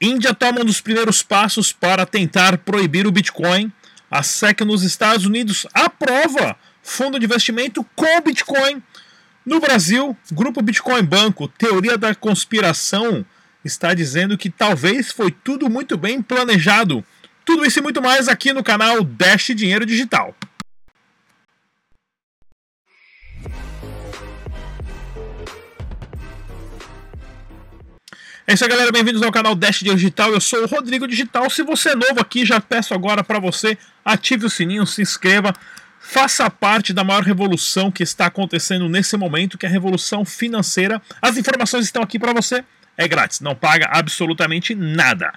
Índia toma um dos primeiros passos para tentar proibir o Bitcoin. A SEC nos Estados Unidos aprova fundo de investimento com Bitcoin. No Brasil, Grupo Bitcoin Banco, teoria da conspiração, está dizendo que talvez foi tudo muito bem planejado. Tudo isso e muito mais aqui no canal Dash Dinheiro Digital. É isso aí, galera. Bem-vindos ao canal Dash Digital. Eu sou o Rodrigo Digital. Se você é novo aqui, já peço agora para você ative o sininho, se inscreva, faça parte da maior revolução que está acontecendo nesse momento, que é a revolução financeira. As informações estão aqui para você. É grátis, não paga absolutamente nada.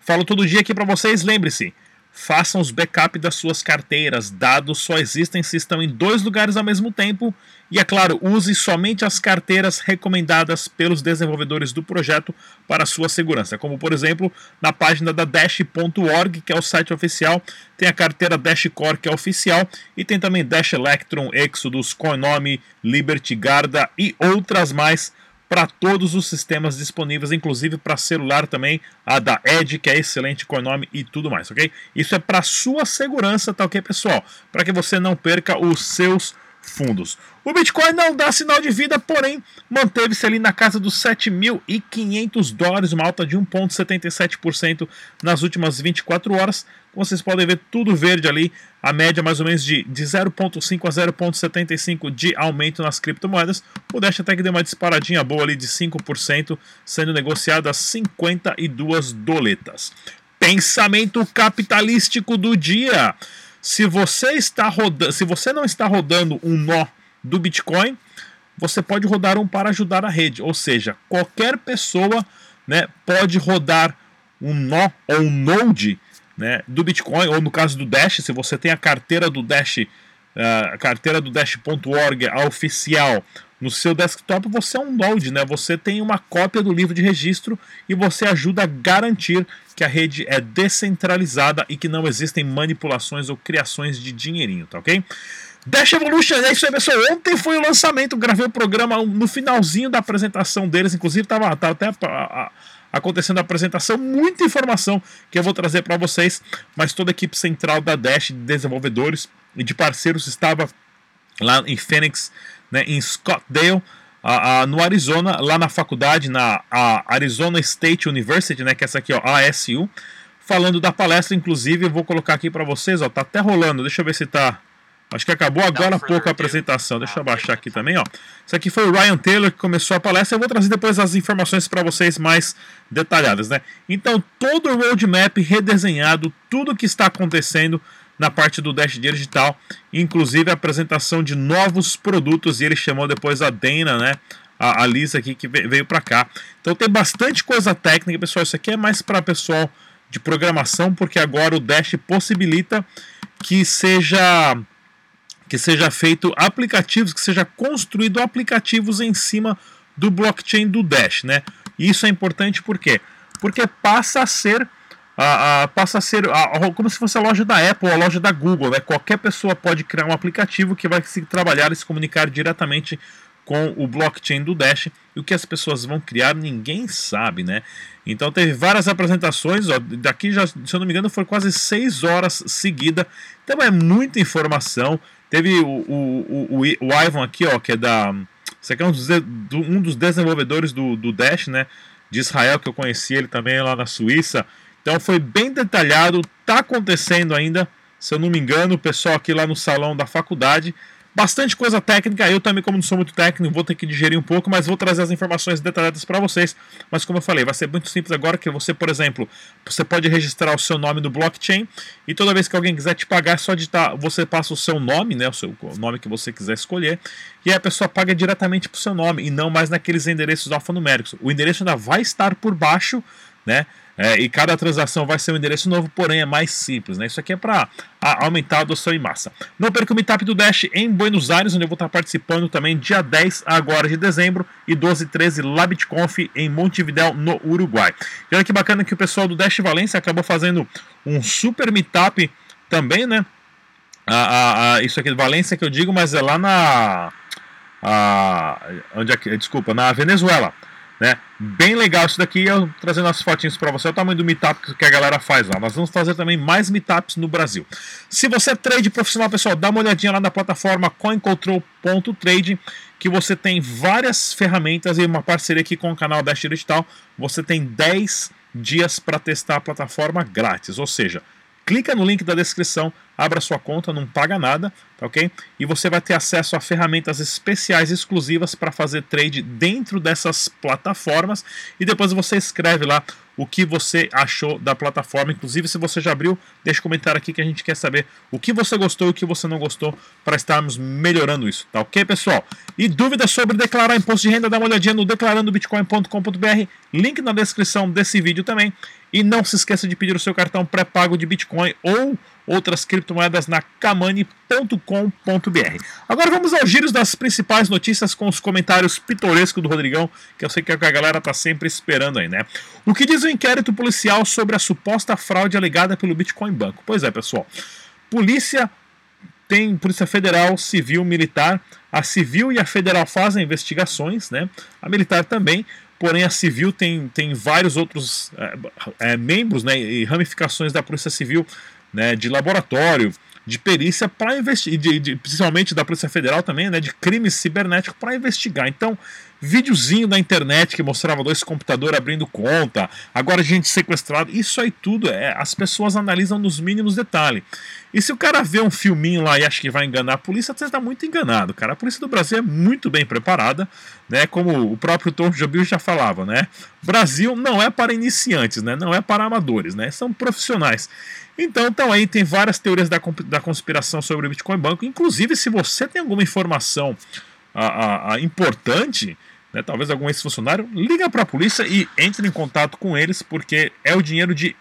Falo todo dia aqui para vocês. Lembre-se, Façam os backup das suas carteiras. Dados só existem se estão em dois lugares ao mesmo tempo. E é claro, use somente as carteiras recomendadas pelos desenvolvedores do projeto para sua segurança. Como por exemplo, na página da Dash.org, que é o site oficial, tem a carteira Dash Core, que é oficial, e tem também Dash Electron, Exodus, Konami, Liberty Garda e outras mais para todos os sistemas disponíveis, inclusive para celular também, a da Edge, que é excelente com o nome e tudo mais, ok? Isso é para sua segurança, tá ok, pessoal? Para que você não perca os seus fundos. O Bitcoin não dá sinal de vida, porém manteve-se ali na casa dos 7.500 dólares, uma alta de 1,77% nas últimas 24 horas. Como vocês podem ver, tudo verde ali, a média mais ou menos de, de 0,5 a 0,75 de aumento nas criptomoedas. O Dash até que deu uma disparadinha boa ali de 5%, sendo negociado a 52 doletas. Pensamento capitalístico do dia. Se você está rodando, se você não está rodando um nó do Bitcoin, você pode rodar um para ajudar a rede. Ou seja, qualquer pessoa né, pode rodar um nó ou um node né, do Bitcoin, ou no caso do Dash, se você tem a carteira do Dash, uh, a carteira do Dash.org, oficial, no seu desktop, você é um node, né? Você tem uma cópia do livro de registro e você ajuda a garantir que a rede é descentralizada e que não existem manipulações ou criações de dinheirinho, tá ok? Dash Evolution, é isso aí, pessoal. Ontem foi o lançamento, gravei o programa no finalzinho da apresentação deles, inclusive estava até acontecendo a apresentação, muita informação que eu vou trazer para vocês, mas toda a equipe central da Dash, de desenvolvedores e de parceiros, estava lá em Phoenix, né, em Scottsdale, a, a, no Arizona, lá na faculdade, na Arizona State University, né, que é essa aqui, ó, ASU, falando da palestra, inclusive, eu vou colocar aqui para vocês, ó, tá até rolando, deixa eu ver se tá Acho que acabou agora há pouco a apresentação. Deixa eu abaixar aqui também, ó. Isso aqui foi o Ryan Taylor que começou a palestra. Eu vou trazer depois as informações para vocês mais detalhadas, né? Então, todo o roadmap redesenhado, tudo que está acontecendo na parte do Dash Digital, inclusive a apresentação de novos produtos, e ele chamou depois a Dana, né? A, a Lisa aqui que veio para cá. Então tem bastante coisa técnica, pessoal. Isso aqui é mais para pessoal de programação, porque agora o Dash possibilita que seja que seja feito aplicativos, que seja construído aplicativos em cima do blockchain do Dash, né? Isso é importante por quê? Porque passa a ser a, a, passa a ser a, como se fosse a loja da Apple, a loja da Google, né? Qualquer pessoa pode criar um aplicativo que vai se trabalhar e se comunicar diretamente com o blockchain do Dash. E o que as pessoas vão criar, ninguém sabe, né? Então teve várias apresentações, ó, daqui já, se eu não me engano, foi quase seis horas seguida. Então é muita informação. Teve o, o, o, o Ivan aqui, ó, que é da. Esse aqui é um dos, um dos desenvolvedores do, do Dash, né? De Israel, que eu conheci ele também lá na Suíça. Então foi bem detalhado, tá acontecendo ainda, se eu não me engano, o pessoal aqui lá no salão da faculdade Bastante coisa técnica, eu também, como não sou muito técnico, vou ter que digerir um pouco, mas vou trazer as informações detalhadas para vocês. Mas como eu falei, vai ser muito simples agora que você, por exemplo, você pode registrar o seu nome no blockchain e toda vez que alguém quiser te pagar, é só digitar, você passa o seu nome, né, o seu o nome que você quiser escolher, e aí a pessoa paga diretamente para o seu nome e não mais naqueles endereços alfanuméricos. O endereço ainda vai estar por baixo, né? É, e cada transação vai ser um endereço novo, porém é mais simples. Né? Isso aqui é para aumentar a adoção em massa. Não perca o Meetup do Dash em Buenos Aires, onde eu vou estar participando também dia 10 agora de dezembro e 12 e 13 lá BitConf em Montevidéu, no Uruguai. E olha que bacana que o pessoal do Dash Valência acabou fazendo um super Meetup também, né? A, a, a, isso aqui de Valência que eu digo, mas é lá na. Onde é que, desculpa, na Venezuela Né? Bem legal isso daqui, eu trazendo as fotinhas para você, o tamanho do meetup que a galera faz lá. Nós vamos fazer também mais meetups no Brasil. Se você é trade profissional, pessoal, dá uma olhadinha lá na plataforma coincontrol.trade, que você tem várias ferramentas e uma parceria aqui com o canal Dash Digital. Você tem 10 dias para testar a plataforma grátis, ou seja, clica no link da descrição, abra sua conta, não paga nada, tá ok? E você vai ter acesso a ferramentas especiais exclusivas para fazer trade dentro dessas plataformas e depois você escreve lá o que você achou da plataforma. Inclusive, se você já abriu, deixa um comentário aqui que a gente quer saber o que você gostou e o que você não gostou para estarmos melhorando isso, tá ok, pessoal? E dúvidas sobre declarar imposto de renda, dá uma olhadinha no declarandobitcoin.com.br, link na descrição desse vídeo também. E não se esqueça de pedir o seu cartão pré-pago de Bitcoin ou outras criptomoedas na kamani.com.br. Agora vamos aos giros das principais notícias com os comentários pitorescos do Rodrigão, que eu sei que é que a galera tá sempre esperando aí, né? O que diz o inquérito policial sobre a suposta fraude alegada pelo Bitcoin Banco? Pois é, pessoal. Polícia tem Polícia Federal, Civil, Militar. A Civil e a Federal fazem investigações, né? A Militar também. Porém, a Civil tem, tem vários outros é, é, membros né, e ramificações da Polícia Civil né, de laboratório, de perícia para investigar, principalmente da Polícia Federal também, né, de crimes cibernéticos para investigar. Então, videozinho da internet que mostrava dois computadores abrindo conta, agora gente sequestrada, isso aí tudo é, as pessoas analisam nos mínimos detalhes. E se o cara vê um filminho lá e acha que vai enganar a polícia, você está muito enganado, cara. A polícia do Brasil é muito bem preparada, né? Como o próprio Tom Jobim já falava, né? Brasil não é para iniciantes, né? Não é para amadores, né? São profissionais. Então, então aí tem várias teorias da, da conspiração sobre o Bitcoin Banco. Inclusive, se você tem alguma informação a, a, a importante, né, talvez algum ex-funcionário, liga para a polícia e entre em contato com eles, porque é o dinheiro de.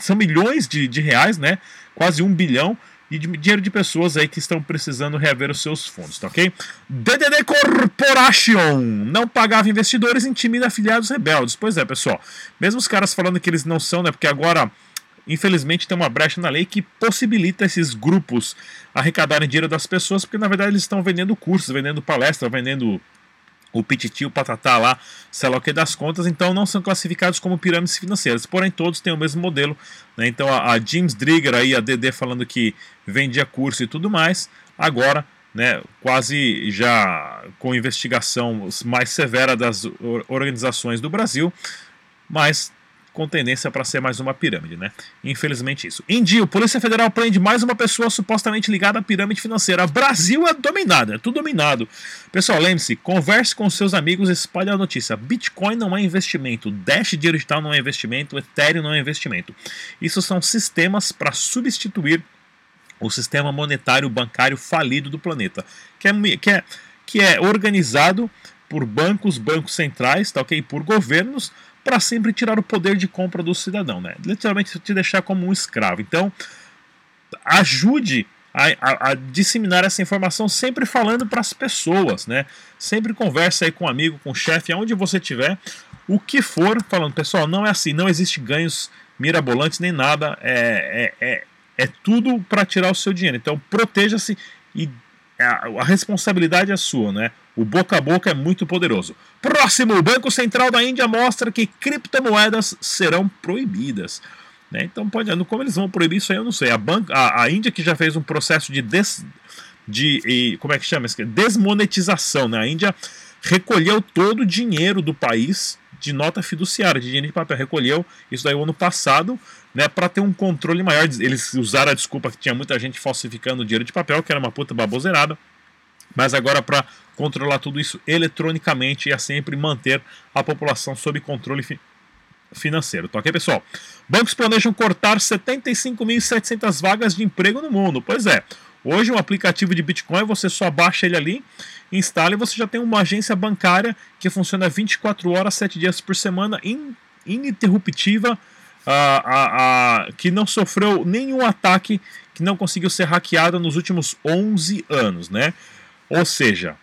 São milhões de, de reais, né? Quase um bilhão e de dinheiro de pessoas aí que estão precisando reaver os seus fundos, tá ok? DDD Corporation não pagava investidores, intimida afiliados rebeldes. Pois é, pessoal. Mesmo os caras falando que eles não são, né? Porque agora infelizmente tem uma brecha na lei que possibilita esses grupos arrecadarem dinheiro das pessoas, porque na verdade eles estão vendendo cursos, vendendo palestra, vendendo o pititi, o patatá lá, sei lá o que das contas, então não são classificados como pirâmides financeiras, porém todos têm o mesmo modelo, né? então a, a James Drigger aí, a DD falando que vendia curso e tudo mais, agora né, quase já com investigação mais severa das organizações do Brasil, mas com tendência para ser mais uma pirâmide, né? Infelizmente isso. Indio, Polícia Federal prende mais uma pessoa supostamente ligada à pirâmide financeira. Brasil é dominado, é tudo dominado. Pessoal, lembre-se, converse com seus amigos, espalhe a notícia. Bitcoin não é investimento, Dash digital não é investimento, Ethereum não é investimento. Isso são sistemas para substituir o sistema monetário bancário falido do planeta, que é, que é, que é organizado por bancos, bancos centrais, tá ok? Por governos para sempre tirar o poder de compra do cidadão, né? Literalmente te deixar como um escravo. Então, ajude a, a, a disseminar essa informação sempre falando para as pessoas, né? Sempre conversa aí com um amigo, com o chefe, aonde você estiver, o que for, falando, pessoal, não é assim, não existe ganhos mirabolantes nem nada, é, é, é, é tudo para tirar o seu dinheiro. Então, proteja-se e a, a responsabilidade é sua, né? O boca a boca é muito poderoso. Próximo, o Banco Central da Índia mostra que criptomoedas serão proibidas. Né? Então, pode, como eles vão proibir isso aí, eu não sei. A, banca, a, a Índia que já fez um processo de, des, de e, como é que chama? Desmonetização. Né? A Índia recolheu todo o dinheiro do país de nota fiduciária, de dinheiro de papel. Recolheu isso daí o ano passado, né, para ter um controle maior. Eles usaram a desculpa que tinha muita gente falsificando dinheiro de papel, que era uma puta baboseirada mas agora para controlar tudo isso eletronicamente e a sempre manter a população sob controle fi financeiro. Tá ok, pessoal? Bancos planejam cortar 75.700 vagas de emprego no mundo. Pois é, hoje um aplicativo de Bitcoin você só baixa ele ali, instala e você já tem uma agência bancária que funciona 24 horas, 7 dias por semana, in ininterruptiva, uh, uh, uh, que não sofreu nenhum ataque, que não conseguiu ser hackeada nos últimos 11 anos, né? Ou seja,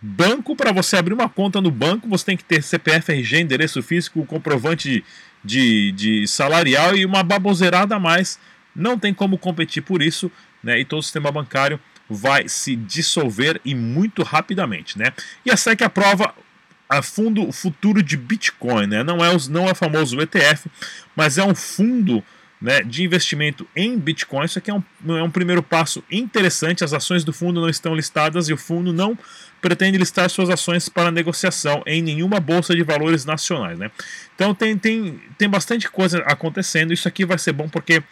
banco, para você abrir uma conta no banco, você tem que ter CPF, RG, endereço físico, comprovante de, de salarial e uma baboseirada a mais. Não tem como competir por isso, né? E todo o sistema bancário vai se dissolver e muito rapidamente, né? E a SEC aprova a fundo futuro de Bitcoin, né? Não é, os, não é famoso ETF, mas é um fundo né, de investimento em Bitcoin. Isso aqui é um, é um primeiro passo interessante. As ações do fundo não estão listadas e o fundo não pretende listar suas ações para negociação em nenhuma bolsa de valores nacionais. Né? Então tem, tem, tem bastante coisa acontecendo. Isso aqui vai ser bom porque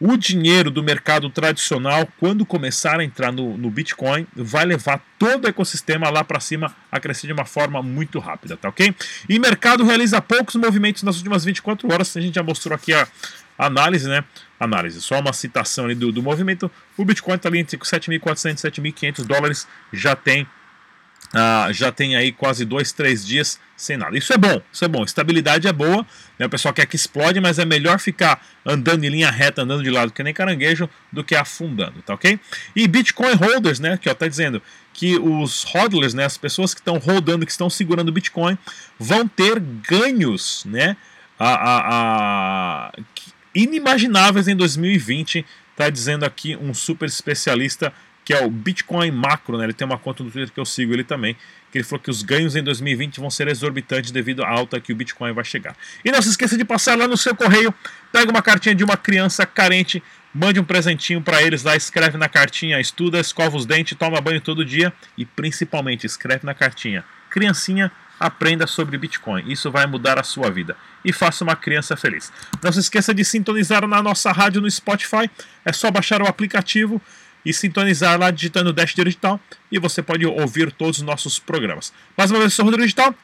o dinheiro do mercado tradicional, quando começar a entrar no, no Bitcoin, vai levar todo o ecossistema lá para cima a crescer de uma forma muito rápida, tá ok? E mercado realiza poucos movimentos nas últimas 24 horas, a gente já mostrou aqui a análise, né? Análise, só uma citação ali do, do movimento. O Bitcoin está ali entre 7.400 e 7.500 dólares, já tem ah, já tem aí quase dois, três dias sem nada. Isso é bom, isso é bom. Estabilidade é boa, né? o pessoal quer que explode, mas é melhor ficar andando em linha reta, andando de lado que nem caranguejo, do que afundando, tá ok? E Bitcoin holders, né? Que ó, tá dizendo que os hodlers, né? As pessoas que estão rodando, que estão segurando Bitcoin, vão ter ganhos, né? A, a, a, inimagináveis em 2020, tá dizendo aqui um super especialista que é o Bitcoin Macro, né? Ele tem uma conta no Twitter que eu sigo ele também, que ele falou que os ganhos em 2020 vão ser exorbitantes devido à alta que o Bitcoin vai chegar. E não se esqueça de passar lá no seu correio, pega uma cartinha de uma criança carente, mande um presentinho para eles lá, escreve na cartinha, estuda, escova os dentes, toma banho todo dia e principalmente escreve na cartinha. Criancinha, aprenda sobre Bitcoin. Isso vai mudar a sua vida. E faça uma criança feliz. Não se esqueça de sintonizar na nossa rádio no Spotify. É só baixar o aplicativo e sintonizar lá digitando Dash Digital e você pode ouvir todos os nossos programas. Mais uma vez, eu sou o Rodrigo Digital.